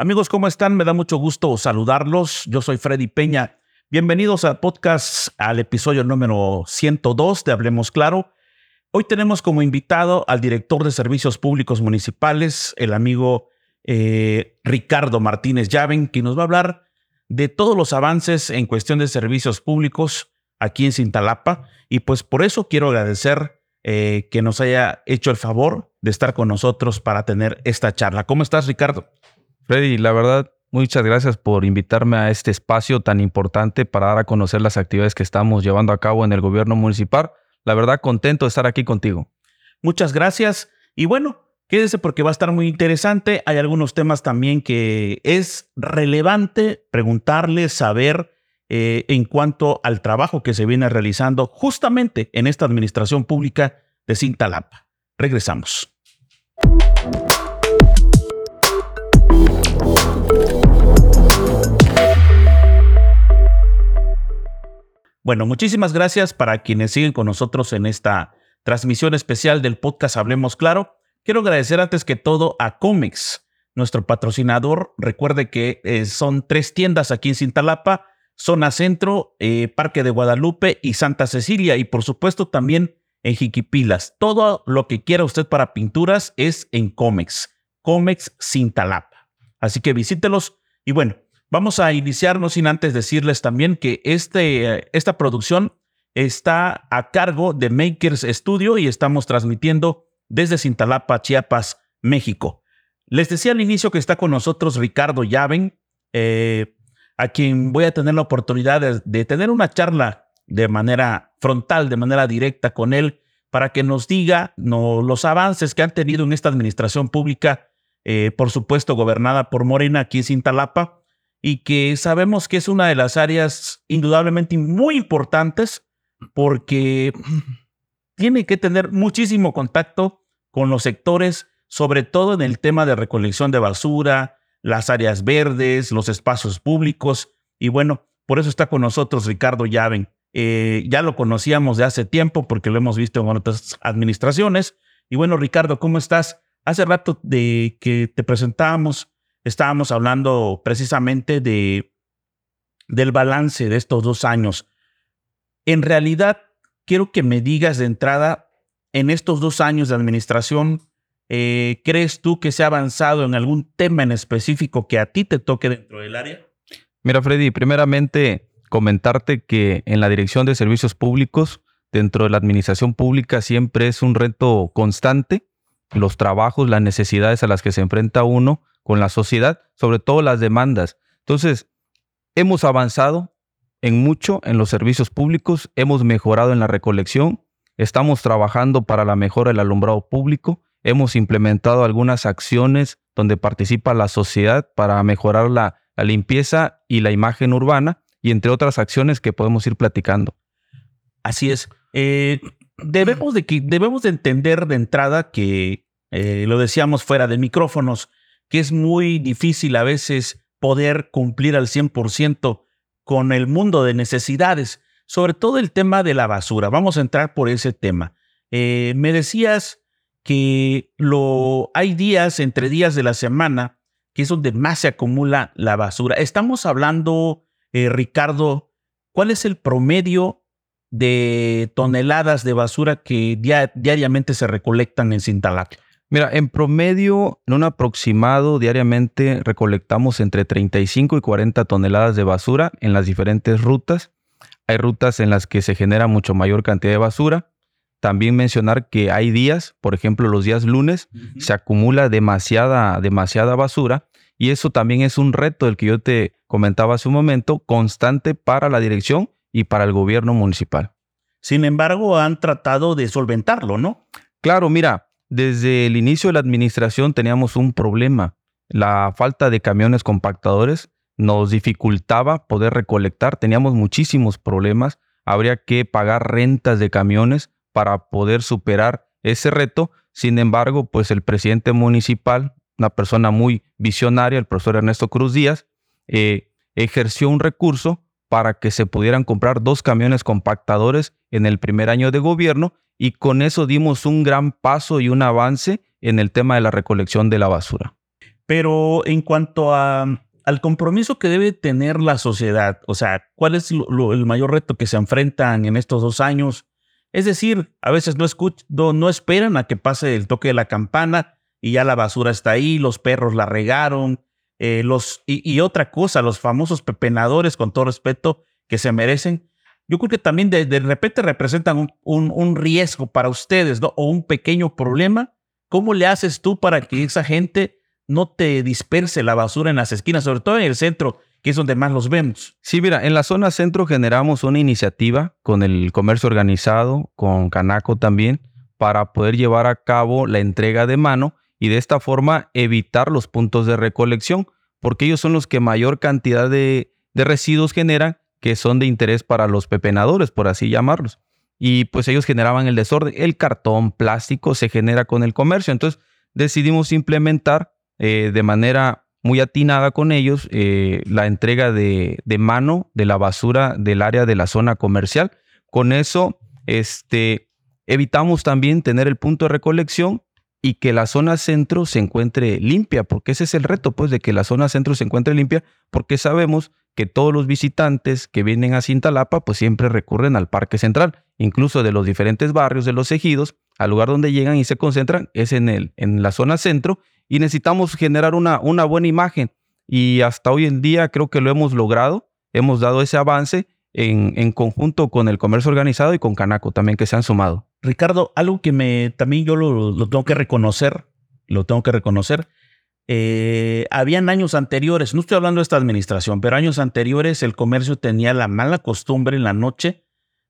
Amigos, ¿cómo están? Me da mucho gusto saludarlos. Yo soy Freddy Peña. Bienvenidos al podcast, al episodio número 102 de Hablemos Claro. Hoy tenemos como invitado al director de Servicios Públicos Municipales, el amigo eh, Ricardo Martínez Llaven, que nos va a hablar de todos los avances en cuestión de servicios públicos aquí en Cintalapa. Y pues por eso quiero agradecer eh, que nos haya hecho el favor de estar con nosotros para tener esta charla. ¿Cómo estás, Ricardo? Freddy, la verdad, muchas gracias por invitarme a este espacio tan importante para dar a conocer las actividades que estamos llevando a cabo en el gobierno municipal. La verdad, contento de estar aquí contigo. Muchas gracias. Y bueno, quédese porque va a estar muy interesante. Hay algunos temas también que es relevante preguntarle, saber eh, en cuanto al trabajo que se viene realizando justamente en esta administración pública de Cintalapa. Regresamos. Bueno, muchísimas gracias para quienes siguen con nosotros en esta transmisión especial del podcast Hablemos Claro. Quiero agradecer antes que todo a Comics, nuestro patrocinador. Recuerde que eh, son tres tiendas aquí en Cintalapa, Zona Centro, eh, Parque de Guadalupe y Santa Cecilia. Y por supuesto también en Jiquipilas. Todo lo que quiera usted para pinturas es en Comex. Comex Cintalapa. Así que visítelos. Y bueno, Vamos a iniciarnos sin antes decirles también que este, esta producción está a cargo de Makers Studio y estamos transmitiendo desde Cintalapa, Chiapas, México. Les decía al inicio que está con nosotros Ricardo Llaven, eh, a quien voy a tener la oportunidad de, tener una charla de manera frontal, de manera directa con él, para que nos diga los avances que han tenido en esta administración pública, eh, por supuesto gobernada por Morena aquí en Cintalapa, y que sabemos que es una de las áreas indudablemente muy importantes porque tiene que tener muchísimo contacto con los sectores, sobre todo en el tema de recolección de basura, las áreas verdes, los espacios públicos. Y bueno, por eso está con nosotros Ricardo Llaven. Eh, ya lo conocíamos de hace tiempo porque lo hemos visto en otras administraciones. Y bueno, Ricardo, ¿cómo estás? Hace rato de que te presentamos estábamos hablando precisamente de, del balance de estos dos años. En realidad, quiero que me digas de entrada, en estos dos años de administración, eh, ¿crees tú que se ha avanzado en algún tema en específico que a ti te toque dentro del área? Mira, Freddy, primeramente comentarte que en la Dirección de Servicios Públicos, dentro de la administración pública, siempre es un reto constante. Los trabajos, las necesidades a las que se enfrenta uno con la sociedad, sobre todo las demandas. Entonces, hemos avanzado en mucho en los servicios públicos, hemos mejorado en la recolección, estamos trabajando para la mejora del alumbrado público, hemos implementado algunas acciones donde participa la sociedad para mejorar la, limpieza y la imagen urbana y entre otras acciones que podemos ir platicando. Así es. Eh, debemos, de, debemos de entender de entrada que, eh, lo decíamos fuera de micrófonos, que es muy difícil a veces poder cumplir al 100% con el mundo de necesidades, sobre todo el tema de la basura. Vamos a entrar por ese tema. Eh, me decías que lo, hay días, entre días de la semana, que es donde más se acumula la basura. Estamos hablando, eh, Ricardo, ¿cuál es el promedio de toneladas de basura que diariamente se recolectan en Cintalapa? Mira, en promedio, en un aproximado, diariamente recolectamos entre 35 y 40 toneladas de basura en las diferentes rutas. Hay rutas en las que se genera mucho mayor cantidad de basura. También mencionar que hay días, por ejemplo, los días lunes, se acumula demasiada, demasiada basura y eso también es un reto del que yo te comentaba hace un momento, constante para la dirección y para el gobierno municipal. Sin embargo, han tratado de solventarlo, ¿no? Claro, mira, desde el inicio de la administración teníamos un problema. La falta de camiones compactadores nos dificultaba poder recolectar, teníamos muchísimos problemas, habría que pagar rentas de camiones para poder superar ese reto. Sin embargo, pues el presidente municipal, una persona muy visionaria, el profesor Ernesto Cruz Díaz, eh, ejerció un recurso para que se pudieran comprar dos camiones compactadores en el primer año de gobierno y con eso dimos un gran paso y un avance en el tema de la recolección de la basura. Pero en cuanto al compromiso que debe tener la sociedad, o sea, ¿cuál es el mayor reto que se enfrentan en estos dos años? Es decir, a veces no, no, no esperan a que pase el toque de la campana y ya la basura está ahí, los perros la regaron, eh, los, y, otra cosa, los famosos pepenadores, con todo respeto, que se merecen, yo creo que también de, repente representan un, un, riesgo para ustedes. O un pequeño problema. ¿Cómo le haces tú para que esa gente no te disperse la basura en las esquinas, sobre todo en el centro, que es donde más los vemos? Sí, mira, en la zona centro generamos una iniciativa con el comercio organizado, con Canaco también, para poder llevar a cabo la entrega de mano y de esta forma evitar los puntos de recolección, porque ellos son los que mayor cantidad de, residuos generan que son de interés para los pepenadores, por así llamarlos. Y pues ellos generaban el desorden. El cartón, plástico se genera con el comercio. Entonces decidimos implementar eh, de manera muy atinada con ellos eh, la entrega de, de, mano de la basura del área de la zona comercial. Con eso este, evitamos también tener el punto de recolección y que la zona centro se encuentre limpia, porque ese es el reto, pues, de que la zona centro se encuentre limpia, porque sabemos que todos los visitantes que vienen a Cintalapa, pues siempre recurren al Parque Central, incluso de los diferentes barrios de los ejidos, al lugar donde llegan y se concentran es en, el, en la zona centro, y necesitamos generar una, una buena imagen. Y hasta hoy en día creo que lo hemos logrado, hemos dado ese avance en, en conjunto con el comercio organizado y con Canaco también que se han sumado. Ricardo, algo que me también yo lo, tengo que reconocer, lo tengo que reconocer. Eh, habían años anteriores, no estoy hablando de esta administración, pero años anteriores el comercio tenía la mala costumbre en la noche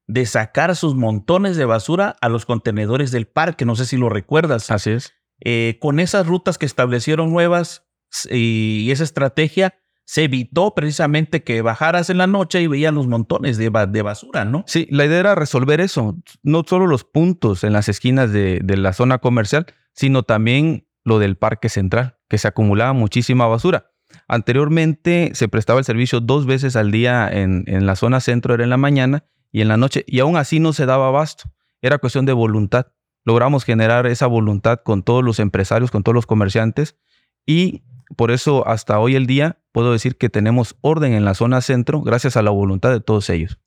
de sacar sus montones de basura a los contenedores del parque. No sé si lo recuerdas. Así es. Eh, con esas rutas que establecieron nuevas y esa estrategia, se evitó precisamente que bajaras en la noche y veían los montones de, basura, ¿no? Sí, la idea era resolver eso, no solo los puntos en las esquinas de, la zona comercial, sino también lo del parque central, que se acumulaba muchísima basura. Anteriormente se prestaba el servicio dos veces al día en, en la zona centro, era en la mañana y en la noche, y aún así no se daba abasto. Era cuestión de voluntad. Logramos generar esa voluntad con todos los empresarios, con todos los comerciantes, y por eso hasta hoy el día puedo decir que tenemos orden en la zona centro gracias a la voluntad de todos ellos.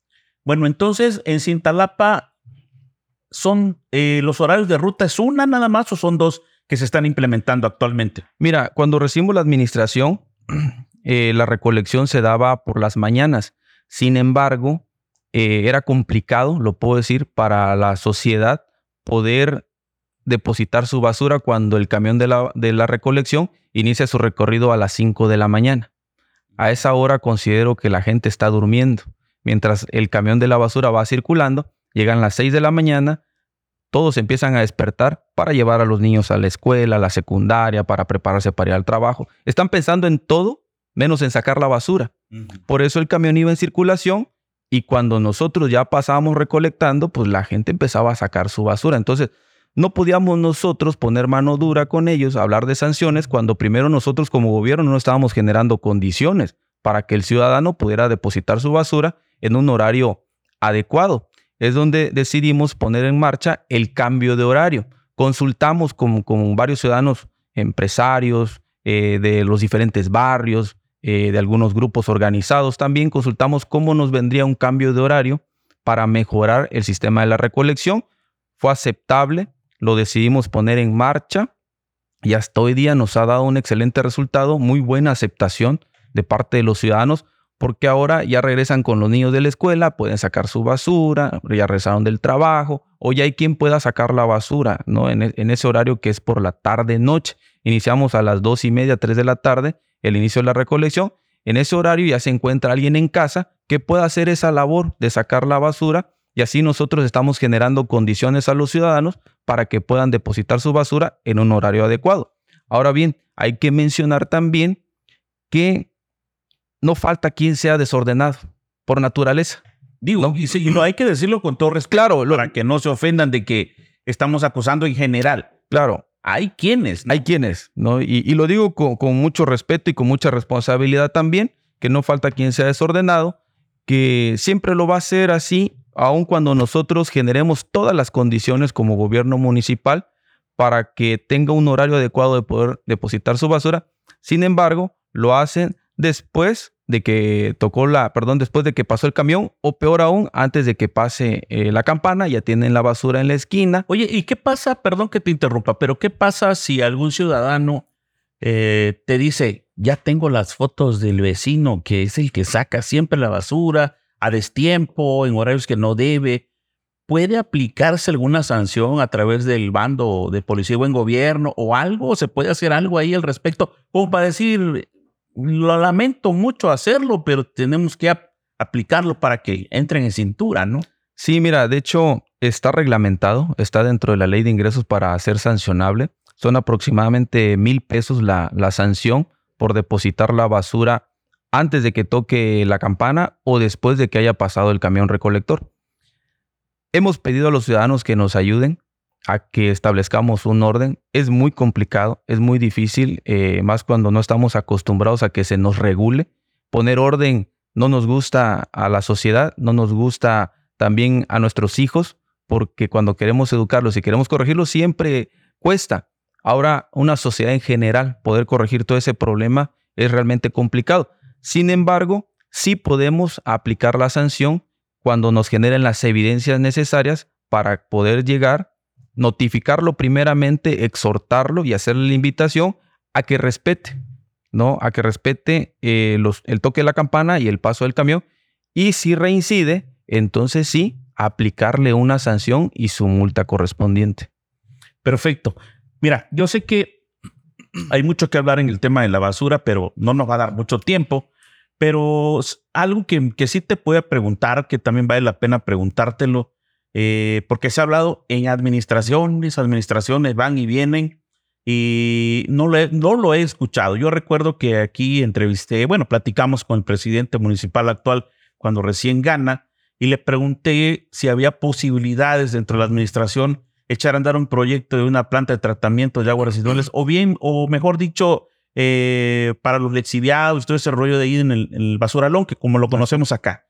Bueno, entonces en Cintalapa son eh, los horarios de ruta es una nada más o son dos que se están implementando actualmente. Mira, cuando recibimos la administración, eh, la recolección se daba por las mañanas. Sin embargo, eh, era complicado, lo puedo decir, para la sociedad poder depositar su basura cuando el camión de la, de la recolección inicia su recorrido a las 5 de la mañana. A esa hora considero que la gente está durmiendo. Mientras el camión de la basura va circulando, llegan las 6 de la mañana, todos empiezan a despertar para llevar a los niños a la escuela, a la secundaria, para prepararse para ir al trabajo. Están pensando en todo menos en sacar la basura. Por eso el camión iba en circulación y cuando nosotros ya pasábamos recolectando, pues la gente empezaba a sacar su basura. Entonces, no podíamos nosotros poner mano dura con ellos, hablar de sanciones, cuando primero nosotros como gobierno no estábamos generando condiciones para que el ciudadano pudiera depositar su basura en un horario adecuado. Es donde decidimos poner en marcha el cambio de horario. Consultamos con, varios ciudadanos, empresarios eh, de los diferentes barrios, eh, de algunos grupos organizados. También consultamos cómo nos vendría un cambio de horario para mejorar el sistema de la recolección. Fue aceptable, lo decidimos poner en marcha y hasta hoy día nos ha dado un excelente resultado, muy buena aceptación de parte de los ciudadanos, porque ahora ya regresan con los niños de la escuela, pueden sacar su basura, ya regresaron del trabajo, o ya hay quien pueda sacar la basura, ¿no? En, e, en ese horario que es por la tarde-noche. Iniciamos a las dos y media, tres de la tarde, el inicio de la recolección. En ese horario ya se encuentra alguien en casa que pueda hacer esa labor de sacar la basura y así nosotros estamos generando condiciones a los ciudadanos para que puedan depositar su basura en un horario adecuado. Ahora bien, hay que mencionar también que no falta quien sea desordenado por naturaleza. Digo, y, sí, no hay que decirlo con todo respeto claro, para que no se ofendan de que estamos acusando en general. Claro. Hay quienes. Hay quienes, ¿no? Y, lo digo con, con, mucho respeto y con mucha responsabilidad también, que no falta quien sea desordenado, que siempre lo va a hacer así aun cuando nosotros generemos todas las condiciones como gobierno municipal para que tenga un horario adecuado de poder depositar su basura. Sin embargo, lo hacen después de que tocó la, perdón, después de que pasó el camión o peor aún, antes de que pase eh, la campana, ya tienen la basura en la esquina. Oye, ¿y qué pasa? Perdón que te interrumpa, pero ¿qué pasa si algún ciudadano eh, te dice, ya tengo las fotos del vecino que es el que saca siempre la basura a destiempo, en horarios que no debe? ¿Puede aplicarse alguna sanción a través del bando de policía o en gobierno o algo? ¿Se puede hacer algo ahí al respecto? Como para decir, lo lamento mucho hacerlo, pero tenemos que aplicarlo para que entren en cintura, ¿no? Sí, mira, de hecho está reglamentado, está dentro de la ley de ingresos para ser sancionable. Son aproximadamente mil pesos la, la sanción por depositar la basura antes de que toque la campana o después de que haya pasado el camión recolector. Hemos pedido a los ciudadanos que nos ayuden a que establezcamos un orden. Es muy complicado, es muy difícil, eh, más cuando no estamos acostumbrados a que se nos regule. Poner orden no nos gusta a la sociedad, no nos gusta también a nuestros hijos, porque cuando queremos educarlos y queremos corregirlos siempre cuesta. Ahora, una sociedad en general, poder corregir todo ese problema es realmente complicado. Sin embargo, sí podemos aplicar la sanción cuando nos generen las evidencias necesarias para poder llegar notificarlo primeramente, exhortarlo y hacerle la invitación a que respete, ¿no? A que respete eh, el toque de la campana y el paso del camión. Y si reincide, entonces sí, aplicarle una sanción y su multa correspondiente. Perfecto. Mira, yo sé que hay mucho que hablar en el tema de la basura, pero no nos va a dar mucho tiempo. Pero algo que, que sí te puedo preguntar, que también vale la pena preguntártelo, eh, porque se ha hablado en administraciones, administraciones van y vienen y no, no lo he escuchado. Yo recuerdo que aquí entrevisté, bueno, platicamos con el presidente municipal actual cuando recién gana y le pregunté si había posibilidades dentro de la administración echar a andar un proyecto de una planta de tratamiento de aguas residuales o bien, o mejor dicho, eh, para los lexiviados, todo ese rollo de ir en el, en el basuralón, que como lo conocemos acá.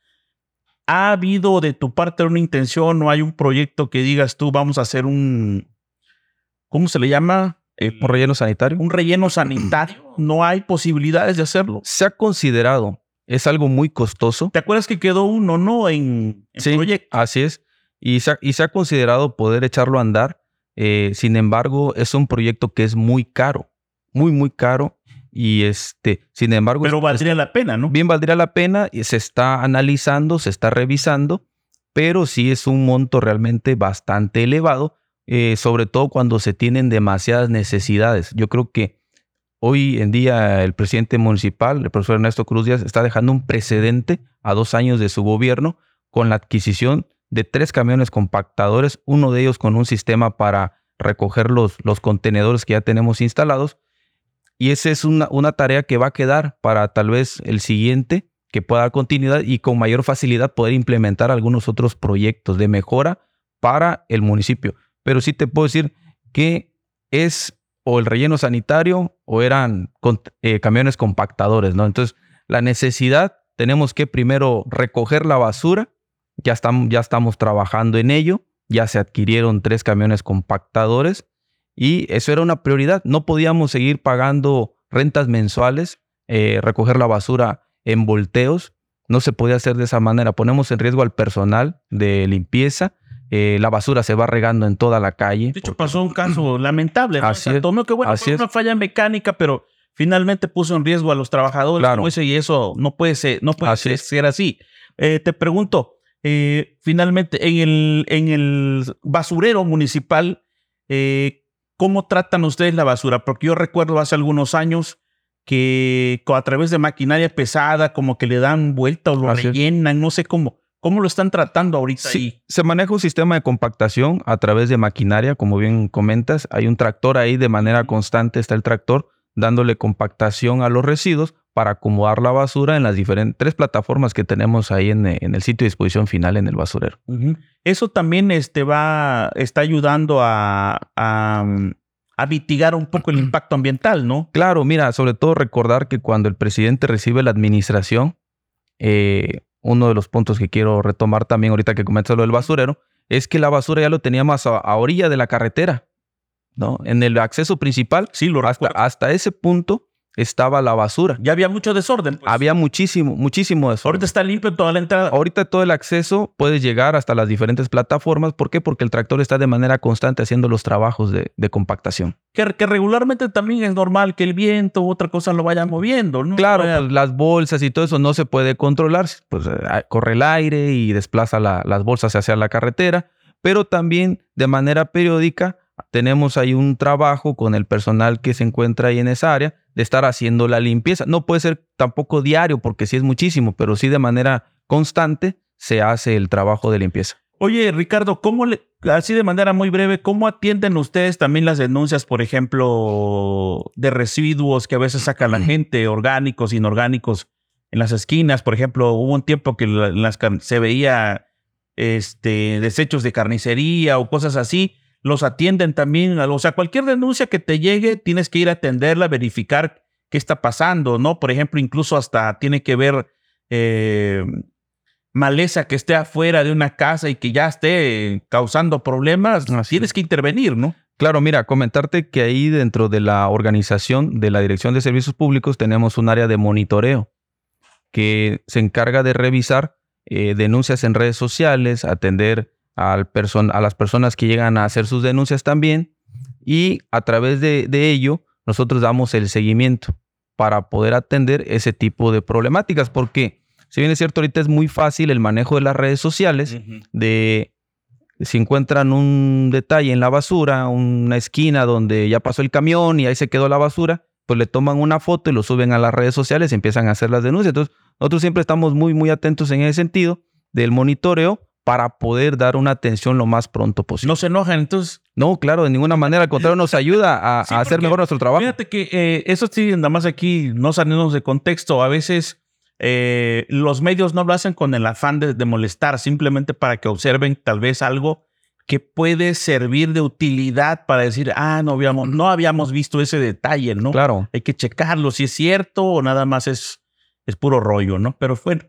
¿Ha habido de tu parte una intención o hay un proyecto que digas tú, vamos a hacer un, ¿cómo se le llama? ¿Un relleno sanitario? Un relleno sanitario. ¿No hay posibilidades de hacerlo? Se ha considerado. Es algo muy costoso. ¿Te acuerdas que quedó uno, no? En, el sí, proyecto. Así es. Y se, ha, y se, ha, considerado poder echarlo a andar. Eh, sin embargo, es un proyecto que es muy caro. Muy, muy caro. Y este, sin embargo. Pero valdría la pena, ¿no? Bien, valdría la pena. Y se está analizando, se está revisando, pero sí es un monto realmente bastante elevado, eh, sobre todo cuando se tienen demasiadas necesidades. Yo creo que hoy en día el presidente municipal, el profesor Ernesto Cruz Díaz, está dejando un precedente a dos años de su gobierno con la adquisición de tres camiones compactadores, uno de ellos con un sistema para recoger los, los contenedores que ya tenemos instalados y esa es una, una tarea que va a quedar para tal vez el siguiente, que pueda dar continuidad y con mayor facilidad poder implementar algunos otros proyectos de mejora para el municipio. Pero sí te puedo decir que es o el relleno sanitario o eran eh, camiones compactadores, ¿no? Entonces, la necesidad, tenemos que primero recoger la basura, ya estamos, ya estamos trabajando en ello, ya se adquirieron tres camiones compactadores y eso era una prioridad. No podíamos seguir pagando rentas mensuales, eh, recoger la basura en volteos. No se podía hacer de esa manera. Ponemos en riesgo al personal de limpieza. Eh, la basura se va regando en toda la calle. De hecho, pasó un caso lamentable. Así es. Que bueno, fue una falla mecánica, pero finalmente puso en riesgo a los trabajadores claro. y eso no puede ser, no puede así ser así. Eh, te pregunto, eh, finalmente, en el, en el basurero municipal, eh, ¿Cómo tratan ustedes la basura? Porque yo recuerdo hace algunos años que a través de maquinaria pesada, como que le dan vuelta o lo Así rellenan, no sé cómo. ¿Cómo lo están tratando ahorita Sí, ahí? se maneja un sistema de compactación a través de maquinaria, como bien comentas. Hay un tractor ahí de manera constante, está el tractor dándole compactación a los residuos para acomodar la basura en las diferentes tres plataformas que tenemos ahí en, en el sitio de disposición final en el basurero. Eso también este, va, está ayudando a, a, a mitigar un poco el impacto ambiental, ¿no? Claro, mira, sobre todo recordar que cuando el presidente recibe la administración, eh, uno de los puntos que quiero retomar también ahorita que comentas lo del basurero, es que la basura ya lo teníamos a, a orilla de la carretera. ¿no? En el acceso principal, sí, lo hasta, hasta ese punto estaba la basura. Ya había mucho desorden. Pues. Había muchísimo, muchísimo desorden. Ahorita está limpio toda la entrada. Ahorita todo el acceso puede llegar hasta las diferentes plataformas. ¿Por qué? Porque el tractor está de manera constante haciendo los trabajos de, compactación. Que, regularmente también es normal que el viento u otra cosa lo vaya moviendo, ¿no? Claro, pues, las bolsas y todo eso no se puede controlar. Pues eh, corre el aire y desplaza las bolsas hacia la carretera. Pero también de manera periódica tenemos ahí un trabajo con el personal que se encuentra ahí en esa área de estar haciendo la limpieza. No puede ser tampoco diario porque sí es muchísimo, pero sí de manera constante se hace el trabajo de limpieza. Oye, Ricardo, ¿cómo le, así de manera muy breve, cómo atienden ustedes también las denuncias, por ejemplo, de residuos que a veces saca la gente, orgánicos, inorgánicos, en las esquinas? Por ejemplo, hubo un tiempo que las, se veía este, desechos de carnicería o cosas así los atienden también. O sea, cualquier denuncia que te llegue, tienes que ir a atenderla, verificar qué está pasando, ¿no? Por ejemplo, incluso hasta tiene que ver eh, maleza que esté afuera de una casa y que ya esté causando problemas, tienes que intervenir, ¿no? Claro, mira, comentarte que ahí dentro de la organización de la Dirección de Servicios Públicos tenemos un área de monitoreo que se encarga de revisar eh, denuncias en redes sociales, atender al a las personas que llegan a hacer sus denuncias también y a través de, ello nosotros damos el seguimiento para poder atender ese tipo de problemáticas porque si bien es cierto ahorita es muy fácil el manejo de las redes sociales de si encuentran un detalle en la basura, una esquina donde ya pasó el camión y ahí se quedó la basura, pues le toman una foto y lo suben a las redes sociales y empiezan a hacer las denuncias. Entonces, nosotros siempre estamos muy, muy atentos en ese sentido del monitoreo para poder dar una atención lo más pronto posible. ¿No se enojan entonces? No, claro, de ninguna manera. Al contrario, nos ayuda a, hacer mejor nuestro trabajo. Fíjate que eh, eso sí, nada más aquí no salimos de contexto. A veces eh, los medios no lo hacen con el afán de, molestar, simplemente para que observen tal vez algo que puede servir de utilidad para decir, ah, no habíamos, no habíamos visto ese detalle, ¿no? Claro. Hay que checarlo si es cierto o nada más es, es puro rollo, ¿no? Pero bueno,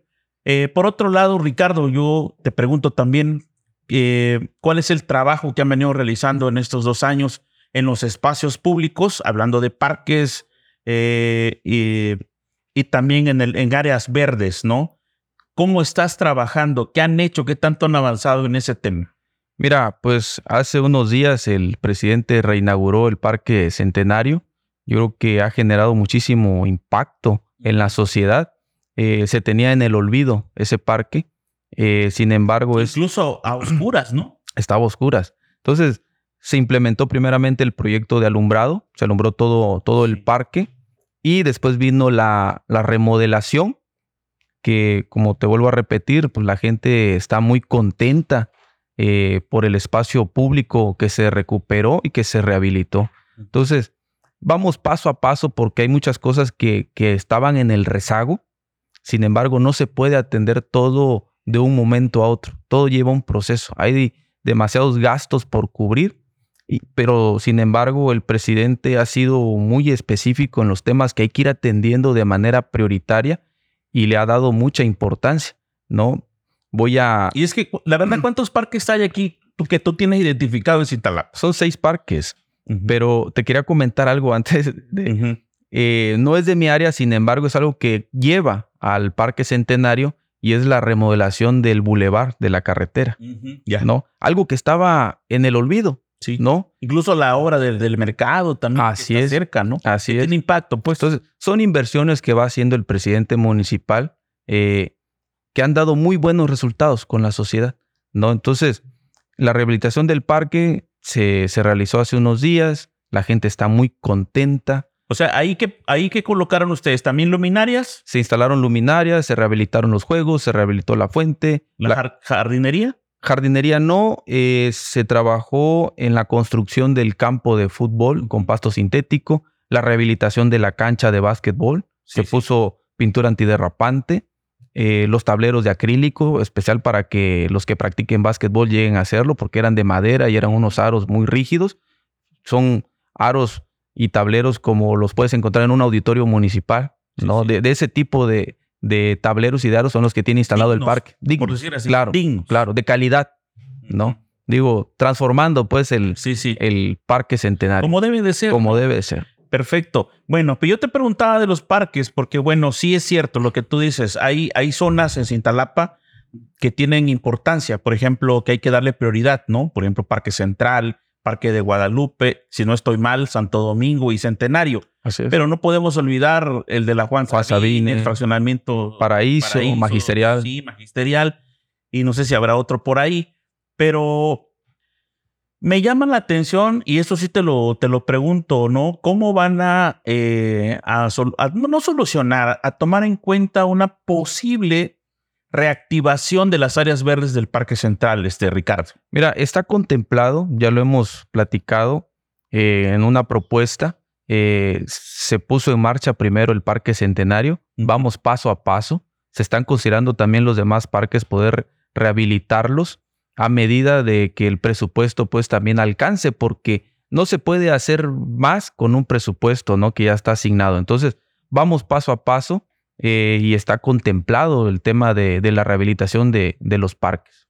eh, por otro lado, Ricardo, yo te pregunto también, eh, ¿cuál es el trabajo que han venido realizando en estos dos años en los espacios públicos, hablando de parques eh, y, también en, el, en áreas verdes, ¿no? ¿Cómo estás trabajando? ¿Qué han hecho? ¿Qué tanto han avanzado en ese tema? Mira, pues hace unos días el presidente reinauguró el Parque Centenario. Yo creo que ha generado muchísimo impacto en la sociedad eh, se tenía en el olvido ese parque. Eh, sin embargo, es... Incluso a oscuras, ¿no? Estaba a oscuras. Entonces, se implementó primeramente el proyecto de alumbrado, se alumbró todo, todo el parque y después vino la, la, remodelación, que como te vuelvo a repetir, pues la gente está muy contenta eh, por el espacio público que se recuperó y que se rehabilitó. Entonces, vamos paso a paso porque hay muchas cosas que, que estaban en el rezago sin embargo, no se puede atender todo de un momento a otro. Todo lleva un proceso. Hay demasiados gastos por cubrir, pero sin embargo el presidente ha sido muy específico en los temas que hay que ir atendiendo de manera prioritaria y le ha dado mucha importancia, ¿no? Voy a... Y es que, la verdad, ¿cuántos parques hay aquí que tú tienes identificado en Cintalapa? Son seis parques, pero te quería comentar algo antes de... Eh, no es de mi área, sin embargo, es algo que lleva al Parque Centenario y es la remodelación del bulevar de la carretera, ya. ¿no? Algo que estaba en el olvido, sí. ¿no? Incluso la obra del, mercado también Así es. cerca, ¿no? Así es. Tiene impacto, pues. Entonces, son inversiones que va haciendo el presidente municipal eh, que han dado muy buenos resultados con la sociedad, ¿no? Entonces, la rehabilitación del parque se, se realizó hace unos días, la gente está muy contenta, o sea, ahí que, ahí que colocaron ustedes también luminarias. Se instalaron luminarias, se rehabilitaron los juegos, se rehabilitó la fuente. ¿La, jardinería? Jardinería no, eh, se trabajó en la construcción del campo de fútbol con pasto sintético, la rehabilitación de la cancha de básquetbol, se puso pintura antiderrapante, eh, los tableros de acrílico, especial para que los que practiquen básquetbol lleguen a hacerlo, porque eran de madera y eran unos aros muy rígidos. Son aros y tableros como los puedes encontrar en un auditorio municipal, ¿no? De, ese tipo de, tableros y de aros son los que tiene instalado el parque. por decir así. Claro, claro, de calidad, ¿no? Digo, transformando pues el, sí. el parque centenario. Como debe de ser. como debe de ser. Perfecto. Bueno, pero yo te preguntaba de los parques, porque bueno, sí es cierto lo que tú dices. Hay, hay zonas en Cintalapa que tienen importancia. Por ejemplo, que hay que darle prioridad, ¿no? Por ejemplo, Parque Central, Parque de Guadalupe, si no estoy mal, Santo Domingo y Centenario. Así es. Pero no podemos olvidar el de la Juan, Juan Sabine, Sabine, el fraccionamiento Paraíso, Magisterial. Sí, magisterial. Y no sé si habrá otro por ahí. Pero me llama la atención, y eso sí te lo, te lo pregunto, ¿no? ¿Cómo van a, eh, a sol- a- no no solucionar, a tomar en cuenta una posible reactivación de las áreas verdes del Parque Central, este Ricardo? Mira, está contemplado, ya lo hemos platicado eh, en una propuesta. eh, se puso en marcha primero el Parque Centenario. Vamos paso a paso. Se están considerando también los demás parques poder rehabilitarlos a medida de que el presupuesto pues también alcance, porque no se puede hacer más con un presupuesto, ¿no? Que ya está asignado. Entonces, vamos paso a paso eh, y está contemplado el tema de, de la rehabilitación de, de los parques.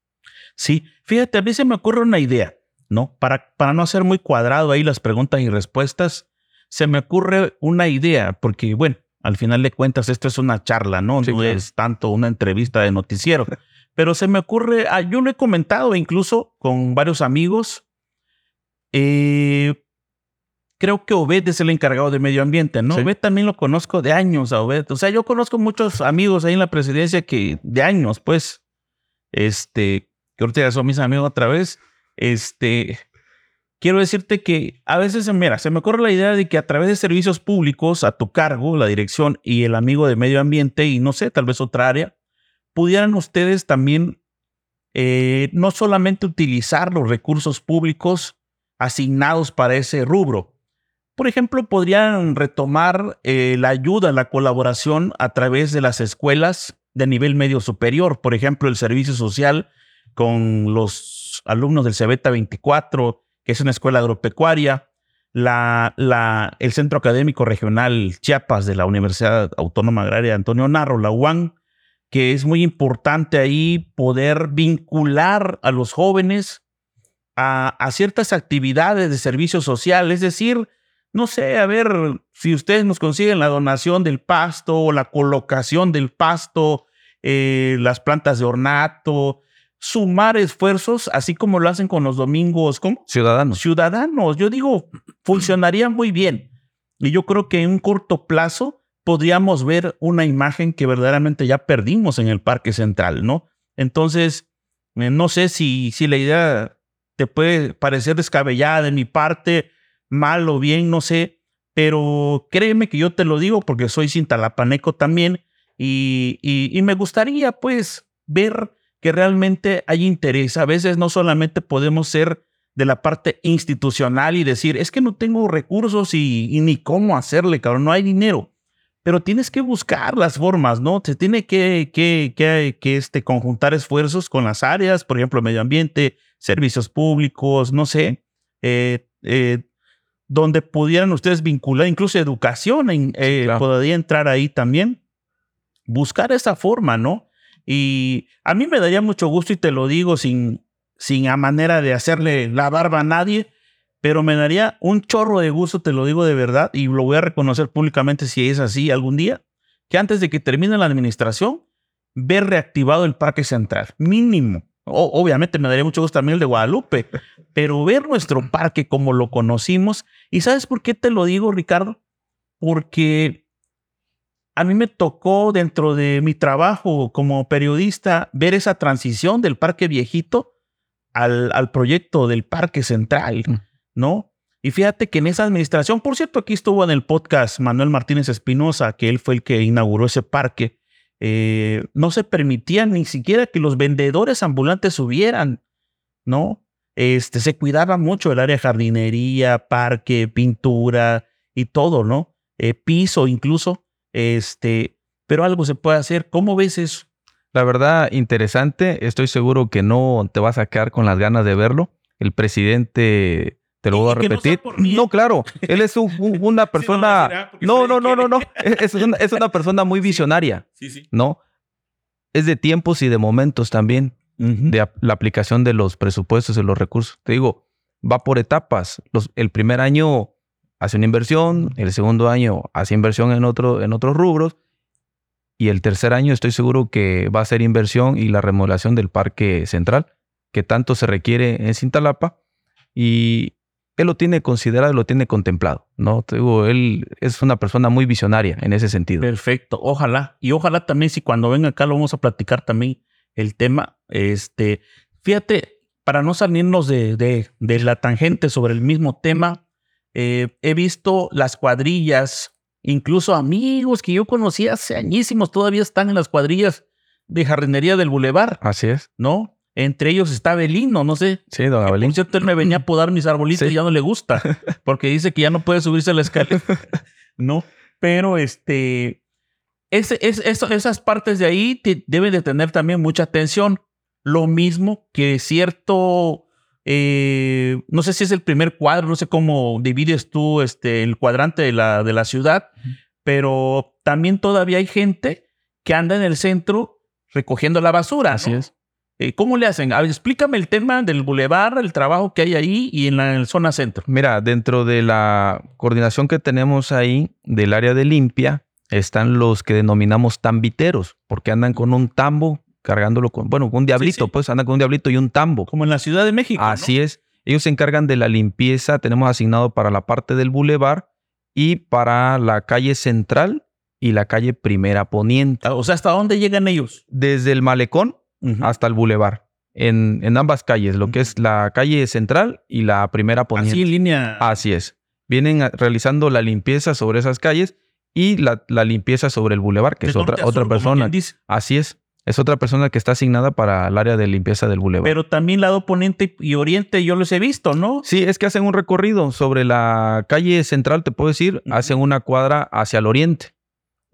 Sí, fíjate, a mí se me ocurre una idea, ¿no? Para, para no hacer muy cuadrado ahí las preguntas y respuestas, se me ocurre una idea, porque bueno, al final de cuentas esto es una charla, ¿no? Sí, no claro. es tanto una entrevista de noticiero. Pero se me ocurre, ah, yo lo he comentado incluso con varios amigos. eh, creo que Obed es el encargado de medio ambiente, ¿no? Sí. Obed también lo conozco de años a Obed. O sea, yo conozco muchos amigos ahí en la presidencia que de años, pues, este, que ahorita ya son mis amigos otra vez. Este, quiero decirte que a veces, mira, se me ocurre la idea de que a través de servicios públicos a tu cargo, la dirección y el amigo de medio ambiente y no sé, tal vez otra área, pudieran ustedes también eh, no solamente utilizar los recursos públicos asignados para ese rubro. Por ejemplo, podrían retomar eh, la ayuda, la colaboración a través de las escuelas de nivel medio superior. Por ejemplo, el servicio social con los alumnos del Cebeta 24, que es una escuela agropecuaria, el Centro Académico Regional Chiapas de la Universidad Autónoma Agraria Antonio Narro, la UAN, que es muy importante ahí poder vincular a los jóvenes a ciertas actividades de servicio social, es decir, no sé, a ver si ustedes nos consiguen la donación del pasto o la colocación del pasto, eh, las plantas de ornato, sumar esfuerzos, así como lo hacen con los domingos ¿cómo? Ciudadanos. ciudadanos. Yo digo, funcionaría muy bien. Y yo creo que en un corto plazo podríamos ver una imagen que verdaderamente ya perdimos en el Parque Central, ¿no? Entonces, eh, no sé si, si la idea te puede parecer descabellada de mi parte, mal o bien, no sé, pero créeme que yo te lo digo porque soy cintalapaneco también y, y, me gustaría pues ver que realmente hay interés. A veces no solamente podemos ser de la parte institucional y decir, es que no tengo recursos y, y ni cómo hacerle, cabrón, no hay dinero. Pero tienes que buscar las formas, ¿no? Se tiene que, que, que, que este, conjuntar esfuerzos con las áreas, por ejemplo, medio ambiente, servicios públicos, no sé, eh, eh, donde pudieran ustedes vincular, incluso educación, en, eh, claro. podría entrar ahí también. Buscar esa forma, ¿no? Y a mí me daría mucho gusto y te lo digo sin, sin a manera de hacerle la barba a nadie, pero me daría un chorro de gusto, te lo digo de verdad, y lo voy a reconocer públicamente si es así algún día, que antes de que termine la administración, ver reactivado el Parque Central, mínimo. Obviamente me daría mucho gusto también el de Guadalupe, pero ver nuestro parque como lo conocimos, y ¿sabes por qué te lo digo, Ricardo? Porque a mí me tocó dentro de mi trabajo como periodista ver esa transición del parque viejito al, al proyecto del parque central. ¿no? Y fíjate que en esa administración, por cierto, aquí estuvo en el podcast Manuel Martínez Espinosa, que él fue el que inauguró ese parque, eh, no se permitía ni siquiera que los vendedores ambulantes subieran, ¿no? Este, se cuidaba mucho el área de jardinería, parque, pintura y todo, ¿no? Eh, piso incluso, este, pero algo se puede hacer. ¿Cómo ves eso? La verdad, interesante. Estoy seguro que no te vas a quedar con las ganas de verlo. El presidente, te lo voy a no repetir. ¿eh? No, claro. Él es un- un- una persona. porque No, no, no, que- no, no. Es, una, es una persona muy visionaria, Sí, sí. ¿no? Es de tiempos y de momentos también. de la aplicación de los presupuestos y los recursos. Te digo, va por etapas. Los, el primer año hace una inversión, el segundo año hace inversión en, otro, en otros rubros y el tercer año estoy seguro que va a ser inversión y la remodelación del parque central, que tanto se requiere en Cintalapa y él lo tiene considerado, lo tiene contemplado, ¿no? Te digo, él es una persona muy visionaria en ese sentido. Perfecto, ojalá. Y ojalá también si cuando venga acá lo vamos a platicar también el tema. Este, fíjate, para no salirnos de, de, la tangente sobre el mismo tema, eh, he visto las cuadrillas, incluso amigos que yo conocí hace añísimos, todavía están en las cuadrillas de jardinería del Boulevard. Así es. ¿No? Entre ellos está Abelino, no sé. Sí, don Abelino. Por cierto, él me venía a podar mis arbolitos y ya no le gusta, porque dice que ya no puede subirse a la escalera. no, pero este, ese, esas partes de ahí deben de tener también mucha atención. Lo mismo que cierto, eh, no sé si es el primer cuadro, no sé cómo divides tú este, el cuadrante de la, de la ciudad, pero también todavía hay gente que anda en el centro recogiendo la basura. Así es. Eh, ¿Cómo le hacen? explícame el tema del bulevar, el trabajo que hay ahí y en la, zona centro. Mira, dentro de la coordinación que tenemos ahí del área de limpia, están los que denominamos tambiteros, porque andan con un tambo cargándolo con, bueno, con un diablito, pues andan con un diablito y un tambo. Como en la Ciudad de México. Así es. Ellos se encargan de la limpieza, tenemos asignado para la parte del bulevar y para la calle central y la calle Primera Poniente. O sea, ¿hasta dónde llegan ellos? Desde el malecón hasta el bulevar. En, en, ambas calles, lo que es la calle central y la primera poniente. Así en línea. Así es. Vienen realizando la limpieza sobre esas calles y la, la limpieza sobre el bulevar, que es otra, otra persona. Así es. Es otra persona que está asignada para el área de limpieza del bulevar. Pero también lado poniente y oriente yo los he visto, ¿no? Sí, es que hacen un recorrido sobre la calle central, te puedo decir, hacen una cuadra hacia el oriente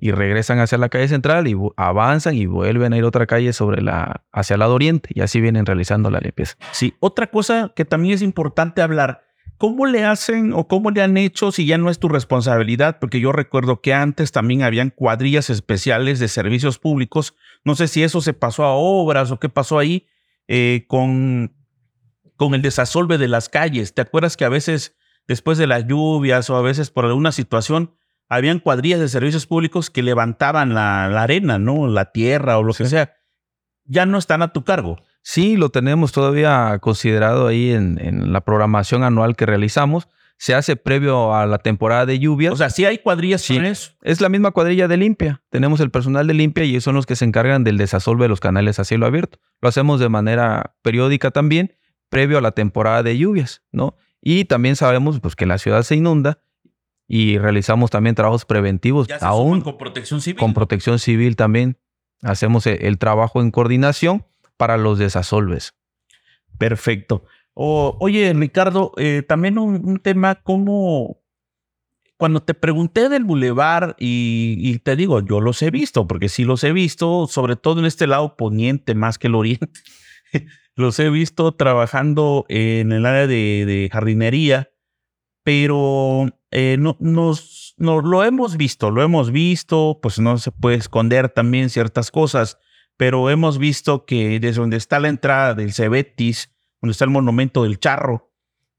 y regresan hacia la calle central y avanzan y vuelven a ir otra calle sobre la hacia el lado oriente y así vienen realizando la limpieza. Sí, otra cosa que también es importante hablar, ¿cómo le hacen o cómo le han hecho si ya no es tu responsabilidad? Porque yo recuerdo que antes también habían cuadrillas especiales de servicios públicos, no sé si eso se pasó a obras o qué pasó ahí eh, con, con el desasolve de las calles. ¿Te acuerdas que a veces después de las lluvias o a veces por alguna situación habían cuadrillas de servicios públicos que levantaban la, arena, ¿no? La tierra o lo que sea. Ya no están a tu cargo. Sí, lo tenemos todavía considerado ahí en, la programación anual que realizamos. Se hace previo a la temporada de lluvias. O sea, sí hay cuadrillas sí, Es la misma cuadrilla de limpia. Tenemos el personal de limpia y son los que se encargan del desasolve de los canales a cielo abierto. Lo hacemos de manera periódica también, previo a la temporada de lluvias, ¿no? Y también sabemos pues, que la ciudad se inunda y realizamos también trabajos preventivos. aún con protección civil. Con protección civil también hacemos e, el, trabajo en coordinación para los desasolves. Perfecto. oye, Ricardo, eh, también un, tema como cuando te pregunté del bulevar y, te digo, yo los he visto, porque sí los he visto, sobre todo en este lado poniente más que el oriente. los he visto trabajando en el área de jardinería pero eh, no, nos, lo hemos visto, lo hemos visto, pues no se puede esconder también ciertas cosas, pero hemos visto que desde donde está la entrada del Cebetis, donde está el monumento del Charro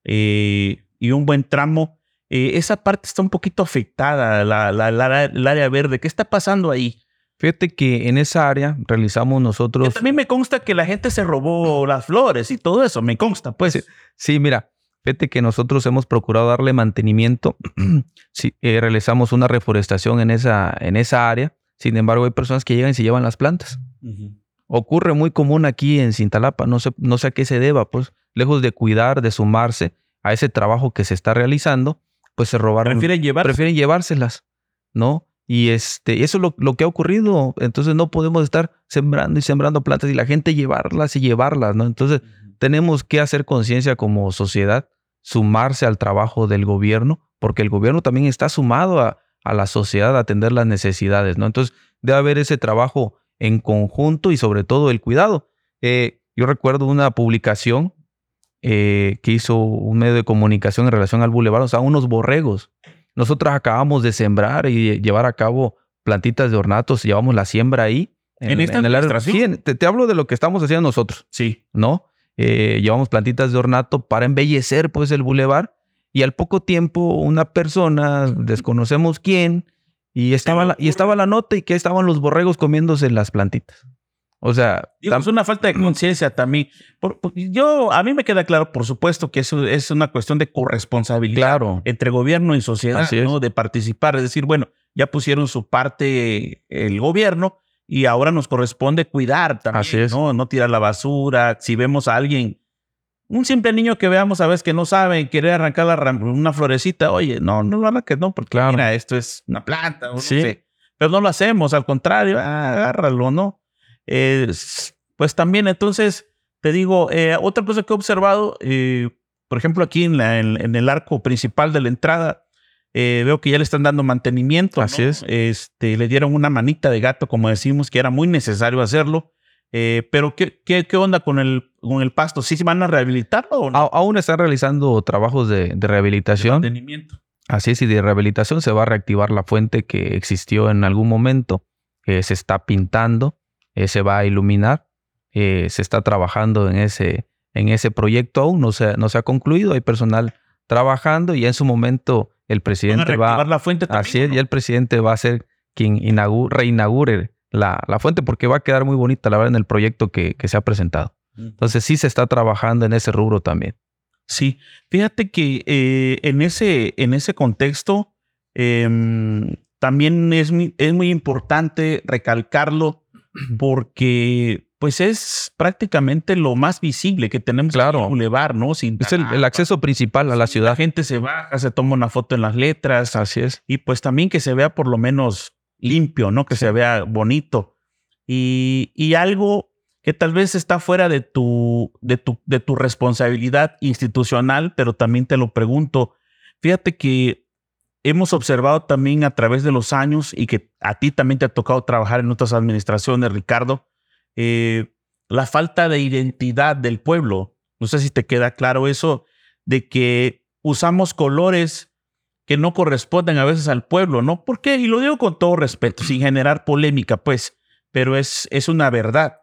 eh, y un buen tramo, eh, esa parte está un poquito afectada, la, la, el área verde. ¿Qué está pasando ahí? Fíjate que en esa área realizamos nosotros. también me consta que la gente se robó las flores y todo eso, me consta, pues. sí mira, Fíjate que nosotros hemos procurado darle mantenimiento. si, eh, realizamos una reforestación en esa, en esa área. Sin embargo, hay personas que llegan y se llevan las plantas. Ocurre muy común aquí en Cintalapa. No sé, no sé a qué se deba, pues, lejos de cuidar, de sumarse a ese trabajo que se está realizando, pues se robaron. Prefieren, llevar prefieren llevárselas, ¿no? Y este, eso es lo, lo, que ha ocurrido. Entonces no podemos estar sembrando y sembrando plantas y la gente llevarlas y llevarlas, ¿no? Entonces tenemos que hacer conciencia como sociedad, sumarse al trabajo del gobierno, porque el gobierno también está sumado a, la sociedad a atender las necesidades, ¿no? Entonces, debe haber ese trabajo en conjunto y sobre todo el cuidado. Eh, yo recuerdo una publicación eh, que hizo un medio de comunicación en relación al bulevar, o sea, unos borregos. Nosotros acabamos de sembrar y llevar a cabo plantitas de ornatos, llevamos la siembra ahí En, esta sí, te, hablo de lo que estamos haciendo nosotros. Sí. ¿No? Eh, llevamos plantitas de ornato para embellecer pues el bulevar y al poco tiempo una persona, desconocemos quién, y estaba, la, y estaba la nota y que estaban los borregos comiéndose las plantitas. O sea, es una falta de conciencia también. yo, a mí me queda claro, por supuesto, que eso es una cuestión de corresponsabilidad entre gobierno y sociedad, ¿no? De participar, es decir, bueno, ya pusieron su parte el gobierno y ahora nos corresponde cuidar también, ¿no? No tirar la basura. Si vemos a alguien, un simple niño que veamos a veces que no sabe, quiere arrancar una florecita, oye, no, no lo arranques, no, porque mira, esto es una planta, no sé. Pero no lo hacemos, al contrario, ah, agárralo, ¿no? pues también, entonces, te digo, eh, otra cosa que he observado, eh, por ejemplo, aquí en, en, el arco principal de la entrada, eh, veo que ya le están dando mantenimiento. Así es. Este, le dieron una manita de gato, como decimos, que era muy necesario hacerlo. pero, ¿qué, ¿qué, qué, onda con el, con el pasto? ¿Sí se van a rehabilitarlo o no? aún están realizando trabajos de, de rehabilitación. De mantenimiento. Así es, y de rehabilitación se va a reactivar la fuente que existió en algún momento. se está pintando eh, se va a iluminar. Eh, se está trabajando en ese, en ese proyecto aún, no se, no se ha concluido, hay personal trabajando y en su momento el presidente va... la fuente así es, y el presidente va a ser quien reinaugure la, la, fuente porque va a quedar muy bonita la verdad en el proyecto que, que se ha presentado. Entonces sí se está trabajando en ese rubro también. Sí, fíjate que eh, en, ese, en ese contexto em, también es es muy importante recalcarlo porque pues es prácticamente lo más visible que tenemos claro. en el bulevar, ¿no? es el, acceso principal a la ciudad. La gente se baja, se toma una foto en las letras. Así es. Y pues también que se vea por lo menos limpio, ¿no? Que se vea bonito. Y, y, algo que tal vez está fuera de tu, de, tu, de tu responsabilidad institucional, pero también te lo pregunto. Fíjate que hemos observado también a través de los años y que a ti también te ha tocado trabajar en otras administraciones, Ricardo, eh, la falta de identidad del pueblo. No sé si te queda claro eso, de que usamos colores que no corresponden a veces al pueblo, ¿no? ¿Por qué? Y lo digo con todo respeto, sin generar polémica, pues, pero es, es una verdad.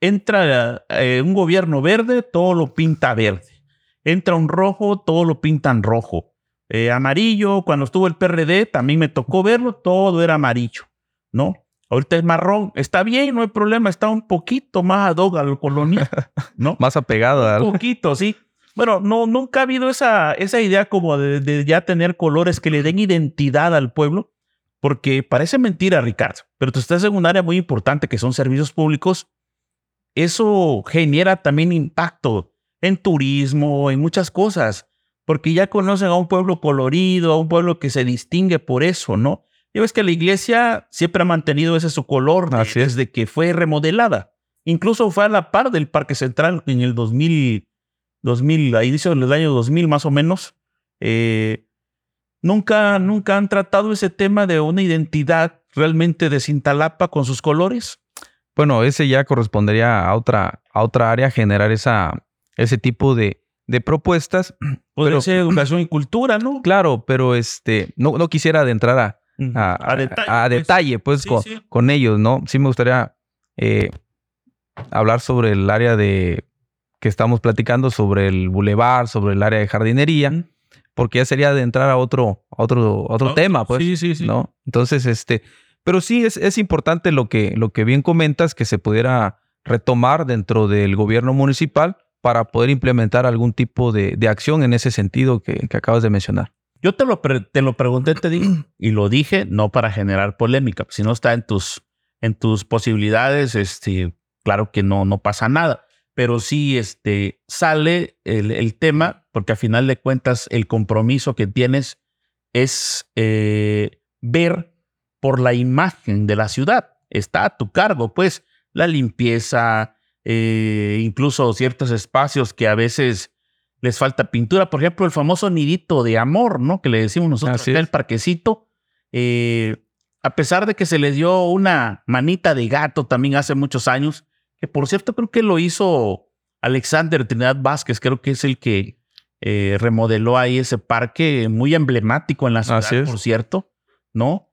Entra eh, un gobierno verde, todo lo pinta verde. Entra un rojo, todo lo pintan rojo. Eh, amarillo. Cuando estuvo el PRD, también me tocó verlo, todo era amarillo, ¿no? Ahorita es marrón, está bien, no hay problema, está un poquito más ad hoc al colonia, ¿no? más apegado a Un poquito, sí. Bueno, no, nunca ha habido esa, esa idea como de, ya tener colores que le den identidad al pueblo, porque parece mentira, Ricardo, pero tú estás en un área muy importante que son servicios públicos. Eso genera también impacto en turismo, en muchas cosas porque ya conocen a un pueblo colorido, a un pueblo que se distingue por eso, ¿no? Ya ves que la iglesia siempre ha mantenido ese su color desde que fue remodelada. Incluso fue a la par del Parque Central en el 2000, 2000 a inicios del año 2000 más o menos. Eh, nunca, nunca han tratado ese tema de una identidad realmente de Cintalapa con sus colores. Bueno, ese ya correspondería a otra, a otra área generar esa, ese tipo de, de propuestas. Podría ser educación y cultura, ¿no? Claro, pero este, no, no quisiera adentrar a, a, detalle, pues, pues con, ellos, ¿no? Sí me gustaría eh, hablar sobre el área de que estamos platicando, sobre el bulevar, sobre el área de jardinería, porque ya sería de entrar a otro, otro, otro tema, pues. Sí, sí, sí. ¿no? Entonces, este, pero sí es, es importante lo que, lo que bien comentas, que se pudiera retomar dentro del gobierno municipal para poder implementar algún tipo de, acción en ese sentido que, acabas de mencionar. Yo te lo, te lo pregunté, te dije, y lo dije no para generar polémica, si no está en tus, en tus posibilidades, este, claro que no, no pasa nada, pero sí este, sale el, tema, porque a final de cuentas el compromiso que tienes es eh, ver por la imagen de la ciudad, está a tu cargo, pues la limpieza, eh, incluso ciertos espacios que a veces les falta pintura. Por ejemplo, el famoso nidito de amor, ¿no? Que le decimos nosotros el parquecito. Eh, a pesar de que se le dio una manita de gato también hace muchos años, que por cierto creo que lo hizo Alexander Trinidad Vázquez, creo que es el que eh, remodeló ahí ese parque muy emblemático en la ciudad, por cierto, ¿no?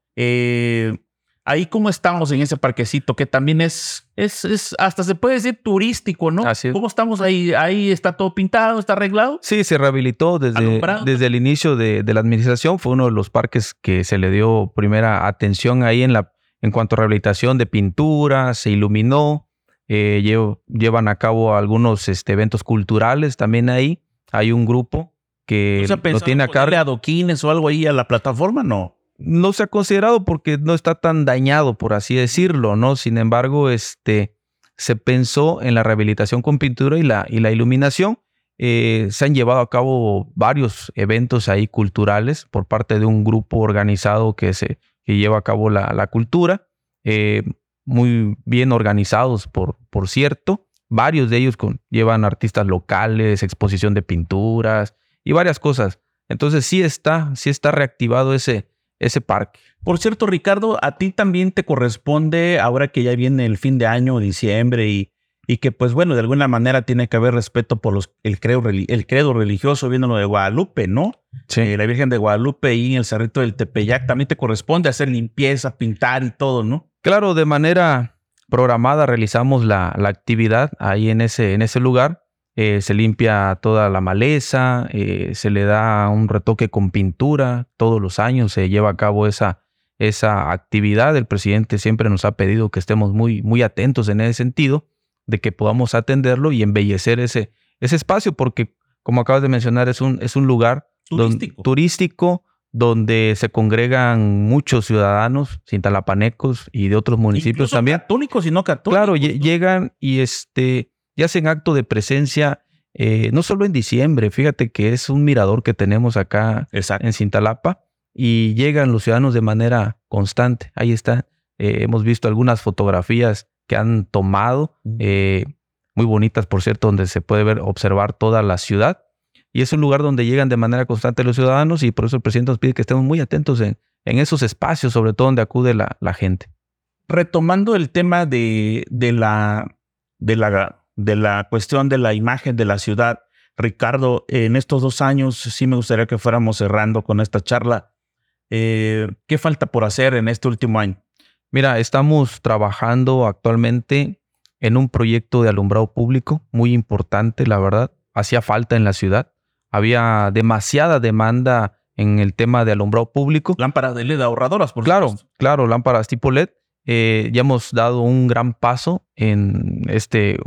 Ahí cómo estamos en ese parquecito que también es, es, es hasta se puede decir turístico, ¿no? Así es. ¿Cómo estamos ahí? Ahí está todo pintado, está arreglado. Sí, se rehabilitó desde, Alumbrado. desde el inicio de, de la administración. Fue uno de los parques que se le dio primera atención ahí en, la, en cuanto a rehabilitación de pintura, se iluminó, eh, llev- llevan a cabo algunos este, eventos culturales también ahí. Hay un grupo que ¿No se ha lo tiene a en ponerle cargo. adoquines o algo ahí a la plataforma? No. No se ha considerado porque no está tan dañado, por así decirlo, ¿no? Sin embargo, este, se pensó en la rehabilitación con pintura y la, y la iluminación. Eh, se han llevado a cabo varios eventos ahí culturales por parte de un grupo organizado que, se, que lleva a cabo la, la cultura, eh, muy bien organizados, por, por cierto. Varios de ellos con, llevan artistas locales, exposición de pinturas y varias cosas. Entonces sí está, sí está reactivado ese, ese parque. Por cierto, Ricardo, a ti también te corresponde, ahora que ya viene el fin de año, diciembre, y, y que pues bueno, de alguna manera tiene que haber respeto por los, el, credo, el credo religioso, viendo lo de Guadalupe, ¿no? Eh, la Virgen de Guadalupe y en el Cerrito del Tepeyac, también te corresponde hacer limpieza, pintar y todo, ¿no? Claro, de manera programada realizamos la, la actividad ahí en ese, en ese lugar. Eh, se limpia toda la maleza, eh, se le da un retoque con pintura. Todos los años se lleva a cabo esa, esa actividad. El presidente siempre nos ha pedido que estemos muy, muy atentos en ese sentido, de que podamos atenderlo y embellecer ese, ese espacio, porque como acabas de mencionar, es un, es un lugar don- Turístico. turístico donde se congregan muchos ciudadanos cintalapanecos y de otros municipios Incluso también. Católicos y no católicos. Claro, llegan y este y hacen acto de presencia eh, no solo en diciembre, fíjate que es un mirador que tenemos acá Exacto. en Cintalapa y llegan los ciudadanos de manera constante. Ahí está. Eh, hemos visto algunas fotografías que han tomado, eh, muy bonitas, por cierto, donde se puede ver, observar toda la ciudad. Y es un lugar donde llegan de manera constante los ciudadanos y por eso el presidente nos pide que estemos muy atentos en, en esos espacios, sobre todo donde acude la, la gente. retomando el tema de, de la, de, la, de la cuestión de la imagen de la ciudad, Ricardo, en estos dos años sí me gustaría que fuéramos cerrando con esta charla. Eh, ¿Qué falta por hacer en este último año? Mira, estamos trabajando actualmente en un proyecto de alumbrado público muy importante, la verdad. Hacía falta en la ciudad. Había demasiada demanda en el tema de alumbrado público. Lámparas de LED ahorradoras, por Claro, supuesto. claro, lámparas tipo LED. Eh, ya hemos dado un gran paso en este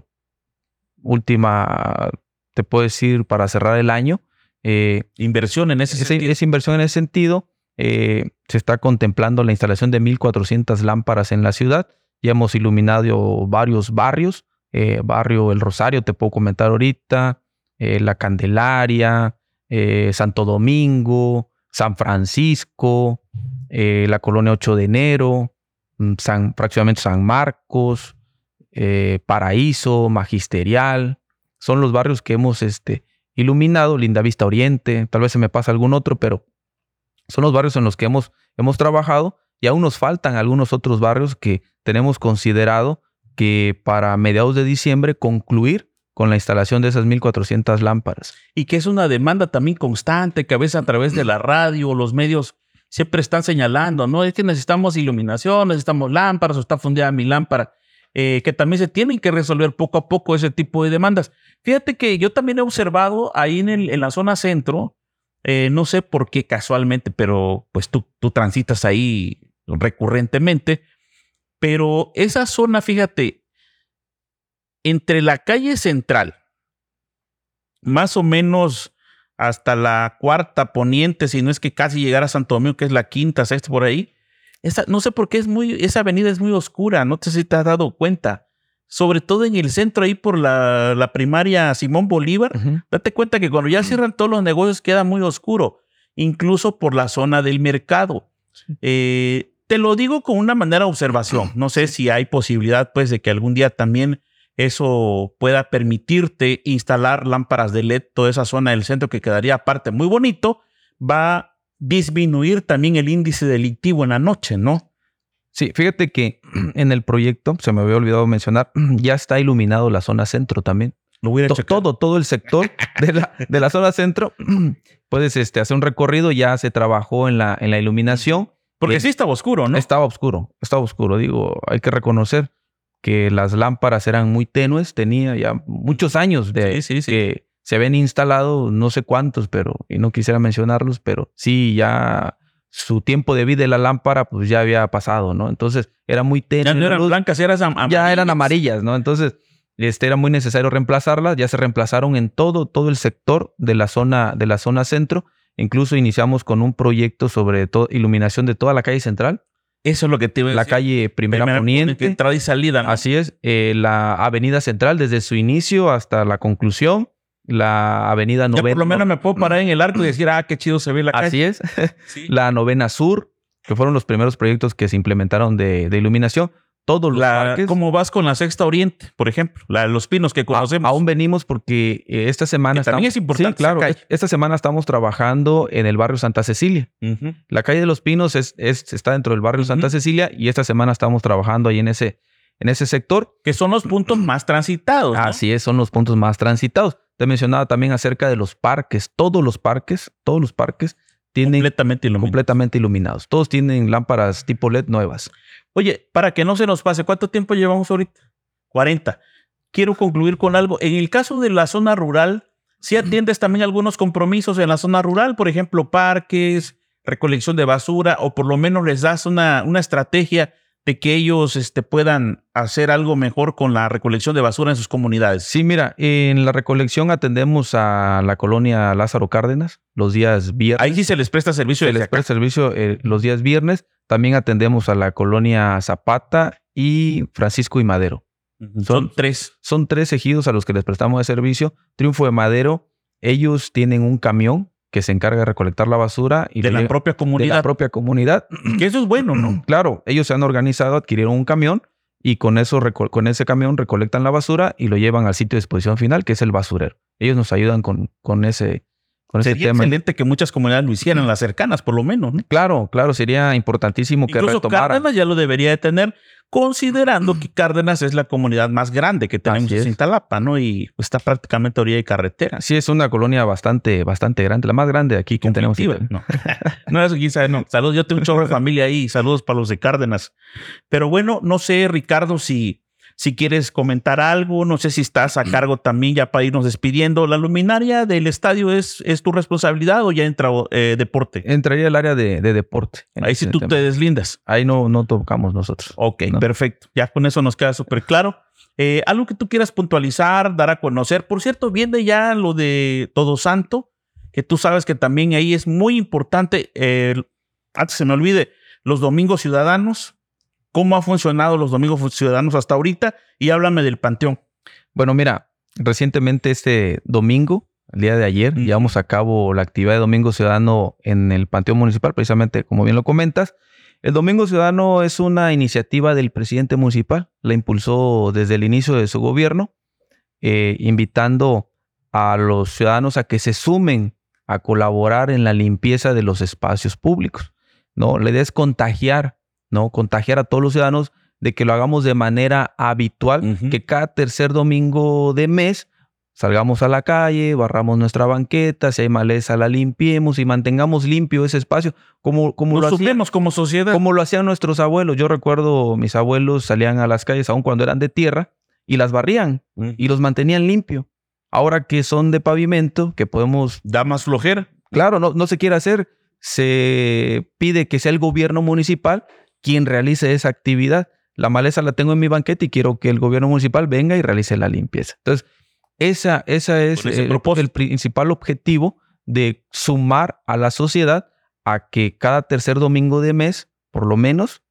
última, te puedo decir, para cerrar el año. Eh, Inversión en ese esa, sentido. esa inversión en ese sentido. eh, se está contemplando la instalación de 1.400 lámparas en la ciudad. Ya hemos iluminado varios barrios. eh, barrio El Rosario, te puedo comentar ahorita. eh, la Candelaria, eh, Santo Domingo, San Francisco, eh, la colonia 8 de enero, mm, San, fraccionamiento San Marcos, eh, Paraíso, Magisterial. Son los barrios que hemos este, iluminado, Linda Vista Oriente, tal vez se me pasa algún otro, pero son los barrios en los que hemos, hemos trabajado y aún nos faltan algunos otros barrios que tenemos considerado que para mediados de diciembre concluir con la instalación de esas 1.400 lámparas. y que es una demanda también constante, que a veces a través de la radio o los medios siempre están señalando, ¿no? Es que necesitamos iluminación, necesitamos lámparas o está fundida mi lámpara, eh, que también se tienen que resolver poco a poco ese tipo de demandas. Fíjate que yo también he observado ahí en, la zona centro, eh, no sé por qué casualmente, pero pues tú, tú transitas ahí recurrentemente, pero esa zona, fíjate, entre la calle central, más o menos hasta la cuarta poniente, si no es que casi llegar a Santo Domingo, que es la quinta, sexta por ahí. Esa, no sé por qué es muy, esa avenida es muy oscura, no sé si te has dado cuenta. Sobre todo en el centro, ahí por la, la primaria Simón Bolívar. Date cuenta que cuando ya cierran todos los negocios queda muy oscuro, incluso por la zona del mercado. Eh, te lo digo con una manera de observación. No sé si hay posibilidad, pues, de que algún día también eso pueda permitirte instalar lámparas de LED, toda esa zona del centro que quedaría aparte muy bonito, va a disminuir también el índice delictivo en la noche, ¿no? Sí, fíjate que en el proyecto, se me había olvidado mencionar, ya está iluminado la zona centro también. Lo voy a To- checar. todo, todo el sector de la, de la zona centro, puedes este, hacer un recorrido, ya se trabajó en la, en la iluminación Porque sí estaba oscuro, ¿no? Estaba oscuro, estaba oscuro. Digo, hay que reconocer que las lámparas eran muy tenues, tenía ya muchos años de que se habían instalado, no sé cuántos, pero, y no quisiera mencionarlos, pero sí, ya su tiempo de vida de la lámpara, pues ya había pasado, ¿no? Entonces era muy tenue. Ya no eran blancas, eran amarillas. Ya eran amarillas, ¿no? Entonces, este era muy necesario reemplazarlas, ya se reemplazaron en todo, todo el sector de la zona, de la zona centro. Incluso iniciamos con un proyecto sobre iluminación de toda la calle central. Eso es lo que te iba a La calle Primera, Poniente. Entrada y salida. Así es. Eh, la Avenida Central desde su inicio hasta la conclusión. La Avenida Novena. Ya por lo menos me puedo parar en el arco y decir, ah, qué chido se ve la calle. Así es. La Novena Sur, que fueron los primeros proyectos que se implementaron de, de iluminación todos los parques. ¿Cómo vas con la Sexta Oriente, por ejemplo? La, los pinos que conocemos. aún venimos porque eh, esta semana... también es importante. claro. Esta semana estamos trabajando en el barrio Santa Cecilia. La calle de los Pinos es, está dentro del barrio Santa Cecilia y esta semana estamos trabajando ahí en ese, en ese sector. Que son los puntos más transitados. Así es, son los puntos más transitados. Te mencionaba también acerca de los parques. Todos los parques, todos los parques tienen... Completamente iluminados. Completamente iluminados. Todos tienen lámparas tipo LED nuevas. Oye, para que no se nos pase, ¿cuánto tiempo llevamos ahorita? 40. Quiero concluir con algo. En el caso de la zona rural, ¿sí atiendes también algunos compromisos en la zona rural? Por ejemplo, parques, recolección de basura, o por lo menos les das una, una estrategia de que ellos este, puedan hacer algo mejor con la recolección de basura en sus comunidades. Sí, mira, en la recolección atendemos a la colonia Lázaro Cárdenas los días viernes. Ahí sí se les presta servicio. Se les presta servicio eh, los días viernes. También atendemos a la colonia Zapata y Francisco y Madero. Son, tres. Son tres ejidos a los que les prestamos de servicio. Triunfo de Madero, ellos tienen un camión que se encarga de recolectar la basura y de la propia comunidad. De la propia comunidad. Que eso es bueno, ¿no? Claro, ellos se han organizado, adquirieron un camión y con eso con ese camión recolectan la basura y lo llevan al sitio de exposición final, que es el basurero. Ellos nos ayudan con, con ese con sería excelente que muchas comunidades lo hicieran, las cercanas por lo menos. ¿no? Claro, claro, sería importantísimo que Incluso Cárdenas ya lo debería de tener considerando que Cárdenas es la comunidad más grande que tenemos en Cintalapa, ¿no? Y está prácticamente a orilla de carretera. Sí, es una colonia bastante, bastante grande, la más grande aquí que tenemos. No, no es quizá, no. Saludos, yo tengo un chorro de familia ahí, saludos para los de Cárdenas. Pero bueno, no sé, Ricardo, si si quieres comentar algo, no sé si estás a cargo también ya para irnos despidiendo. ¿La luminaria del estadio es, es tu responsabilidad o ya entra eh, deporte? Entraría el área de, deporte. Ahí sí tú te deslindas. Ahí no, no tocamos nosotros. Ok, perfecto. Ya con eso nos queda súper claro. Eh, algo que tú quieras puntualizar, dar a conocer. Por cierto, viene ya lo de Todo Santo, que tú sabes que también ahí es muy importante. antes se me olvide, los domingos ciudadanos cómo ha funcionado los domingos ciudadanos hasta ahorita y háblame del Panteón. Bueno, mira, recientemente este domingo, el día de ayer, llevamos a cabo la actividad de Domingo Ciudadano en el Panteón Municipal, precisamente como bien lo comentas. El Domingo Ciudadano es una iniciativa del presidente municipal, la impulsó desde el inicio de su gobierno, eh, invitando a los ciudadanos a que se sumen a colaborar en la limpieza de los espacios públicos. ¿no? Le des contagiar ¿no? Contagiar a todos los ciudadanos de que lo hagamos de manera habitual, que cada tercer domingo de mes salgamos a la calle, barramos nuestra banqueta, si hay maleza la limpiemos y mantengamos limpio ese espacio, como, como lo hacíamos como sociedad. Como lo hacían nuestros abuelos. Yo recuerdo mis abuelos salían a las calles aun cuando eran de tierra y las barrían y los mantenían limpio. Ahora que son de pavimento, que podemos... Da más flojera. Claro, no, no se quiere hacer. Se pide que sea el gobierno municipal quien realice esa actividad. La maleza la tengo en mi banqueta y quiero que el gobierno municipal venga y realice la limpieza. Entonces, esa, esa es el, el principal objetivo de sumar a la sociedad a que cada tercer domingo de mes, por lo menos,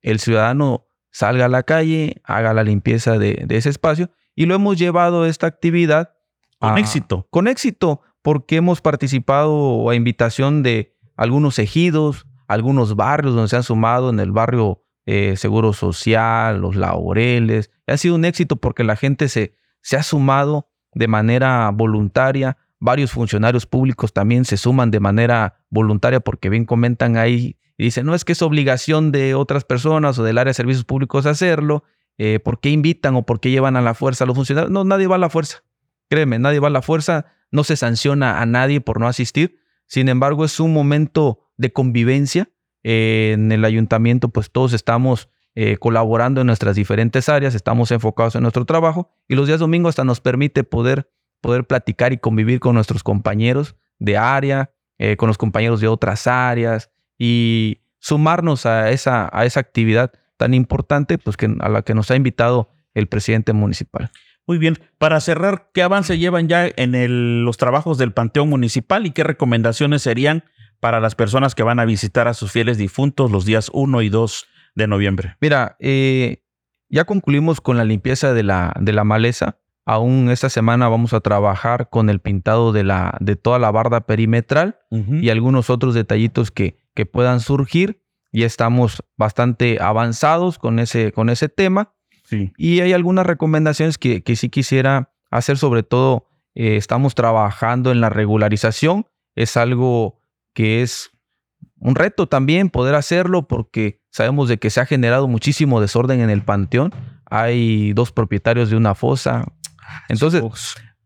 el ciudadano salga a la calle, haga la limpieza de, ese espacio y lo hemos llevado esta actividad con éxito. Con éxito, porque hemos participado a invitación de algunos ejidos, algunos barrios donde se han sumado, en el barrio eh, Seguro Social, los Laureles. Ha sido un éxito porque la gente se, se ha sumado de manera voluntaria. Varios funcionarios públicos también se suman de manera voluntaria porque bien comentan ahí y dicen, no es que es obligación de otras personas o del área de servicios públicos hacerlo. Eh, ¿Por qué invitan o por qué llevan a la fuerza a los funcionarios? No, nadie va a la fuerza. Créeme, nadie va a la fuerza. No se sanciona a nadie por no asistir. Sin embargo, es un momento de convivencia en el ayuntamiento, pues todos estamos eh, colaborando en nuestras diferentes áreas, estamos enfocados en nuestro trabajo y los días domingos hasta nos permite poder, poder platicar y convivir con nuestros compañeros de área, eh, con los compañeros de otras áreas y sumarnos a esa, a esa actividad tan importante pues que, a la que nos ha invitado el presidente municipal. Muy bien, para cerrar, ¿qué avance llevan ya en los trabajos del Panteón Municipal y qué recomendaciones serían para las personas que van a visitar a sus fieles difuntos los días 1 y 2 de noviembre? Mira, eh, ya concluimos con la limpieza de la, de la maleza. Aún esta semana vamos a trabajar con el pintado de, la, de toda la barda perimetral y algunos otros detallitos que, que puedan surgir. Ya estamos bastante avanzados con ese, con ese tema. Y hay algunas recomendaciones que, que sí quisiera hacer, sobre todo eh, estamos trabajando en la regularización. Es algo que es un reto también poder hacerlo porque sabemos de que se ha generado muchísimo desorden en el panteón. Hay dos propietarios de una fosa. Entonces,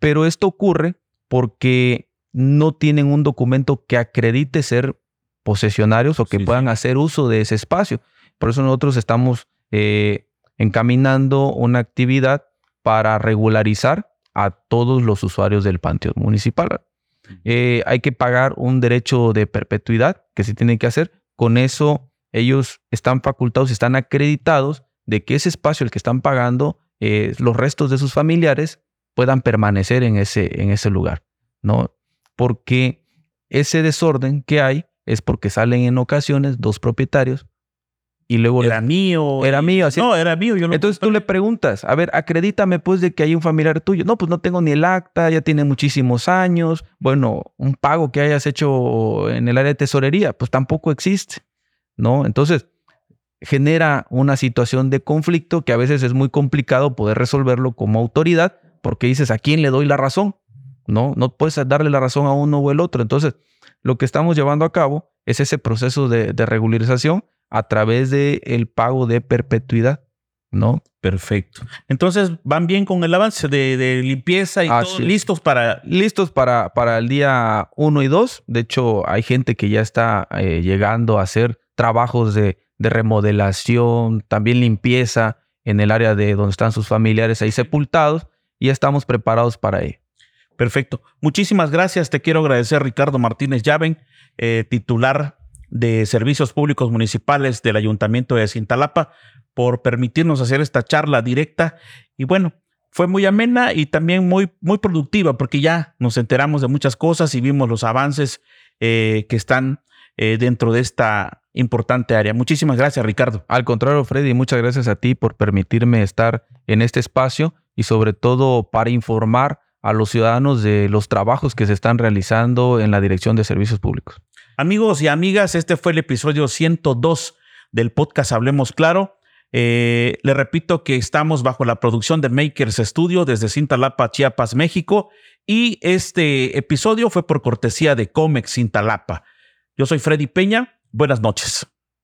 pero esto ocurre porque no tienen un documento que acredite ser posesionarios o que puedan hacer uso de ese espacio. Por eso nosotros estamos eh, encaminando una actividad para regularizar a todos los usuarios del panteón municipal. Eh, hay que pagar un derecho de perpetuidad que se tiene que hacer. Con eso ellos están facultados, están acreditados de que ese espacio el que están pagando, eh, los restos de sus familiares puedan permanecer en ese, en ese lugar, ¿no? Porque ese desorden que hay es porque salen en ocasiones dos propietarios y luego era mío. Era mío, así. No, era mío. Yo Entonces tú le preguntas, a ver, acredítame pues de que hay un familiar tuyo. No, pues no tengo ni el acta, ya tiene muchísimos años. Bueno, un pago que hayas hecho en el área de tesorería, pues tampoco existe, ¿no? Entonces genera una situación de conflicto que a veces es muy complicado poder resolverlo como autoridad porque dices, ¿a quién le doy la razón? No, no puedes darle la razón a uno o el otro. Entonces, lo que estamos llevando a cabo es ese proceso de, de regularización a través del el pago de perpetuidad, ¿no? Perfecto. Entonces, ¿van bien con el avance de, limpieza y todo, listos para...? Listos para, para el día 1 y 2. De hecho, hay gente que ya está eh, llegando a hacer trabajos de, de, remodelación, también limpieza en el área de donde están sus familiares ahí sepultados y estamos preparados para ello. Perfecto. Muchísimas gracias. Te quiero agradecer, Ricardo Martínez Llaven, eh, titular de Servicios Públicos Municipales del Ayuntamiento de Cintalapa por permitirnos hacer esta charla directa. Y bueno, fue muy amena y también muy, muy productiva porque ya nos enteramos de muchas cosas y vimos los avances eh, que están eh, dentro de esta importante área. Muchísimas gracias, Ricardo. Al contrario, Freddy, muchas gracias a ti por permitirme estar en este espacio y sobre todo para informar a los ciudadanos de los trabajos que se están realizando en la Dirección de Servicios Públicos. Amigos y amigas, este fue el episodio 102 del podcast Hablemos Claro. Eh, le repito que estamos bajo la producción de Makers Studio desde Cintalapa, Chiapas, México. Y este episodio fue por cortesía de Comex Cintalapa. Yo soy Freddy Peña. Buenas noches.